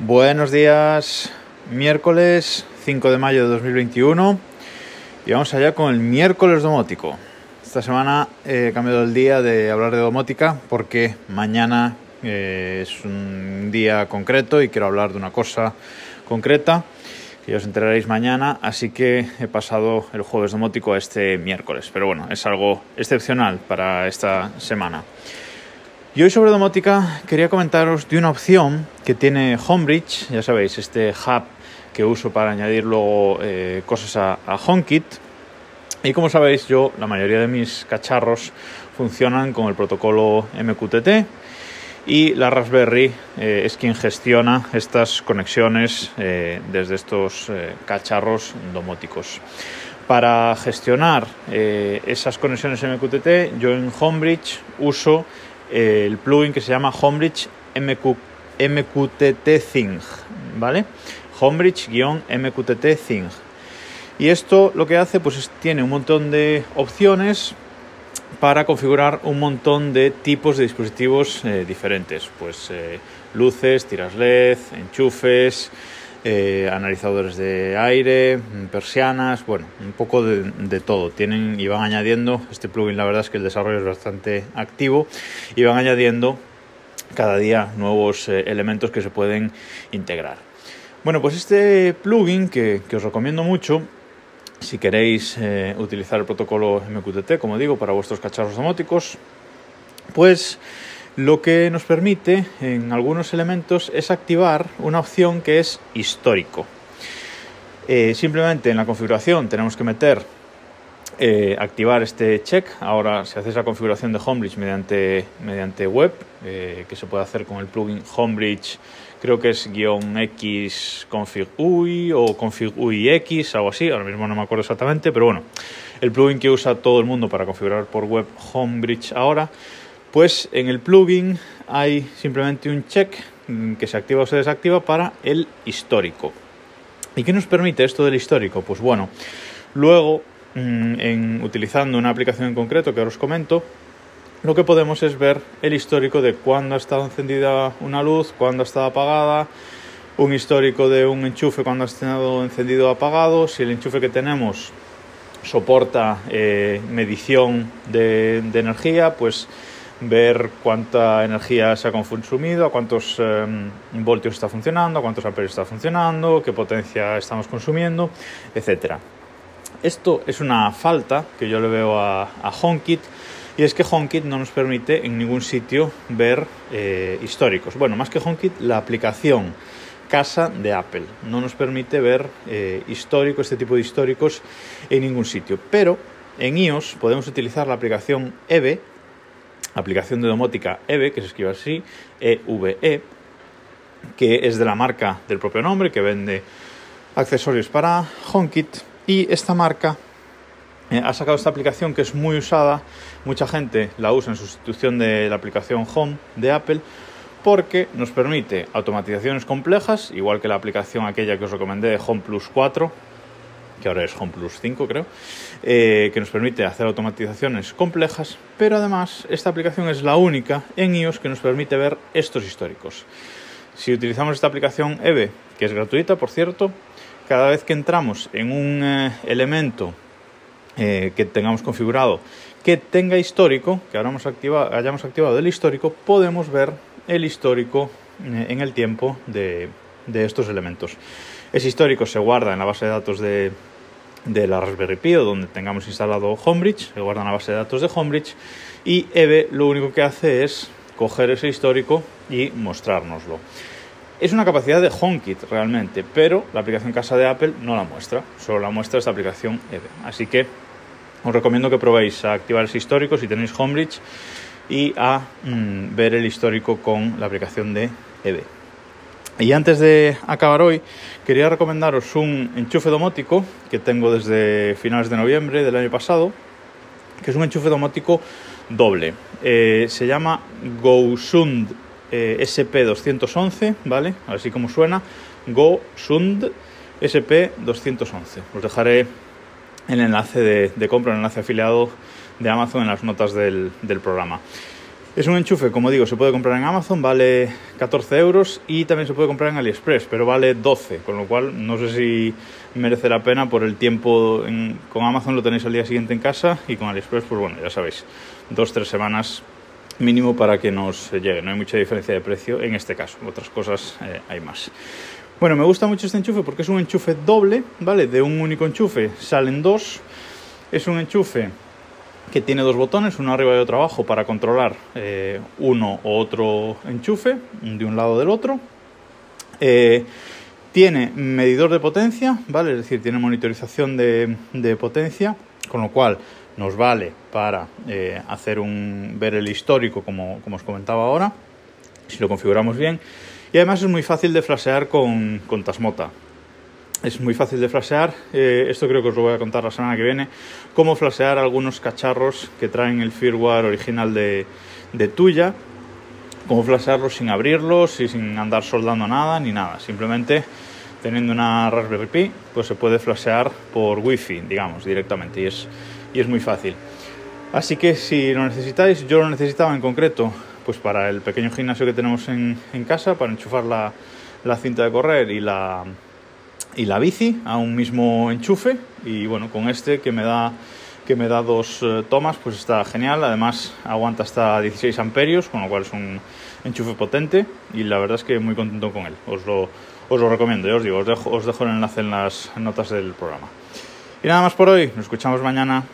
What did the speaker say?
Buenos días, miércoles 5 de mayo de 2021 y vamos allá con el miércoles domótico. Esta semana he cambiado el día de hablar de domótica porque mañana eh, es un día concreto y quiero hablar de una cosa concreta que os enteraréis mañana, así que he pasado el jueves domótico a este miércoles, pero bueno, es algo excepcional para esta semana. Y hoy sobre domótica quería comentaros de una opción que tiene Homebridge, ya sabéis, este hub que uso para añadir luego eh, cosas a, HomeKit. Y como sabéis, yo la mayoría de mis cacharros funcionan con el protocolo MQTT y la Raspberry eh, es quien gestiona estas conexiones eh, desde estos cacharros domóticos. Para gestionar esas conexiones MQTT, yo en Homebridge uso el plugin que se llama Homebridge MQTT Thing, ¿vale? Homebridge-MQTT Thing. Y esto lo que hace, pues tiene un montón de opciones para configurar un montón de tipos de dispositivos eh, diferentes, pues eh, luces, tiras LED, enchufes, eh, analizadores de aire, persianas, bueno, un poco de, todo. Tienen y van añadiendo, este plugin la verdad es que el desarrollo es bastante activo y van añadiendo cada día nuevos eh, elementos que se pueden integrar. Bueno, pues este plugin que, os recomiendo mucho, si queréis eh, utilizar el protocolo MQTT, como digo, para vuestros cacharros domóticos, pues lo que nos permite en algunos elementos es activar una opción que es histórico. Eh, simplemente en la configuración tenemos que meter, eh, activar este check. Ahora, si hacéis la configuración de Homebridge mediante, mediante web, eh, que se puede hacer con el plugin Homebridge, creo que es guion X config UI o config UI X, algo así, ahora mismo no me acuerdo exactamente, pero bueno, el plugin que usa todo el mundo para configurar por web Homebridge ahora pues en el plugin hay simplemente un check mm, que se activa o se desactiva para el histórico. ¿Y qué nos permite esto del histórico? Pues bueno, luego mm, en, utilizando una aplicación en concreto que ahora os comento, lo que podemos es ver el histórico de cuándo ha estado encendida una luz, cuándo ha estado apagada, un histórico de un enchufe cuando ha estado encendido o apagado, si el enchufe que tenemos soporta eh, medición de, de energía, pues ver cuánta energía se ha consumido, a cuántos em, voltios está funcionando, a cuántos amperios está funcionando, qué potencia estamos consumiendo, etc. Esto es una falta que yo le veo a, a HomeKit y es que HomeKit no nos permite en ningún sitio ver eh, históricos. Bueno, más que HomeKit, la aplicación casa de Apple no nos permite ver eh, históricos, este tipo de históricos en ningún sitio. Pero en iOS podemos utilizar la aplicación EVE aplicación de domótica EVE, que se escribe así, EVE, e, que es de la marca del propio nombre, que vende accesorios para HomeKit. Y esta marca eh, ha sacado esta aplicación que es muy usada, mucha gente la usa en sustitución de la aplicación Home de Apple, porque nos permite automatizaciones complejas, igual que la aplicación aquella que os recomendé de Home Plus 4, que ahora es Plus 5 creo, eh, que nos permite hacer automatizaciones complejas, pero además esta aplicación es la única en iOS que nos permite ver estos históricos. Si utilizamos esta aplicación EVE, que es gratuita por cierto, cada vez que entramos en un eh, elemento eh, que tengamos configurado que tenga histórico, que hayamos activado, hayamos activado el histórico, podemos ver el histórico en el tiempo de, de estos elementos. Ese histórico se guarda en la base de datos de, de la Raspberry Pi o donde tengamos instalado Homebridge, se guarda en la base de datos de Homebridge y EVE lo único que hace es coger ese histórico y mostrárnoslo. Es una capacidad de HomeKit realmente, pero la aplicación casa de Apple no la muestra, solo la muestra esta aplicación EVE. Así que os recomiendo que probéis a activar ese histórico si tenéis Homebridge y a mm, ver el histórico con la aplicación de EVE. Y antes de acabar hoy, quería recomendaros un enchufe domótico que tengo desde finales de noviembre del año pasado, que es un enchufe domótico doble. Eh, se llama GoSund eh, SP211, ¿vale? Así como suena, GoSund SP211. Os dejaré el enlace de, compra, el enlace afiliado de Amazon en las notas del programa. Es un enchufe, como digo, se puede comprar en Amazon, vale 14 euros y también se puede comprar en AliExpress, pero vale 12, con lo cual no sé si merece la pena por el tiempo. con Amazon lo tenéis al día siguiente en casa y con AliExpress, pues bueno, ya sabéis, dos, tres semanas mínimo para que nos llegue. No hay mucha diferencia de precio en este caso, otras cosas eh, hay más. Bueno, me gusta mucho este enchufe porque es un enchufe doble, ¿vale? De un único enchufe salen dos. Es un enchufe que tiene dos botones, uno arriba y otro abajo, para controlar eh, uno o otro enchufe de un lado del otro. Eh, tiene medidor de potencia, ¿vale? Es decir, tiene monitorización de, potencia, con lo cual nos vale para eh, hacer un, ver el histórico, como, como, os comentaba ahora, si lo configuramos bien. Y además es muy fácil de flashear con, con Tasmota es muy fácil de flashear. Eh, esto creo que os lo voy a contar la semana que viene. Cómo flashear algunos cacharros que traen el firmware original de, de Tuya. Cómo flashearlos sin abrirlos y sin andar soldando nada ni nada. Simplemente teniendo una Raspberry Pi, pues se puede flashear por Wi-Fi, digamos, directamente. Y es, y es muy fácil. Así que si lo necesitáis, yo lo necesitaba en concreto, pues para el pequeño gimnasio que tenemos en, en casa, para enchufar la, la cinta de correr y la, y la bici a un mismo enchufe y bueno, con este que me da que me da dos eh, tomas, pues está genial. Además, aguanta hasta 16 amperios, con lo cual es un enchufe potente y la verdad es que muy contento con él. Os lo, os lo recomiendo, ya os digo, os dejo, os dejo el enlace en las notas del programa. Y nada más por hoy, nos escuchamos mañana.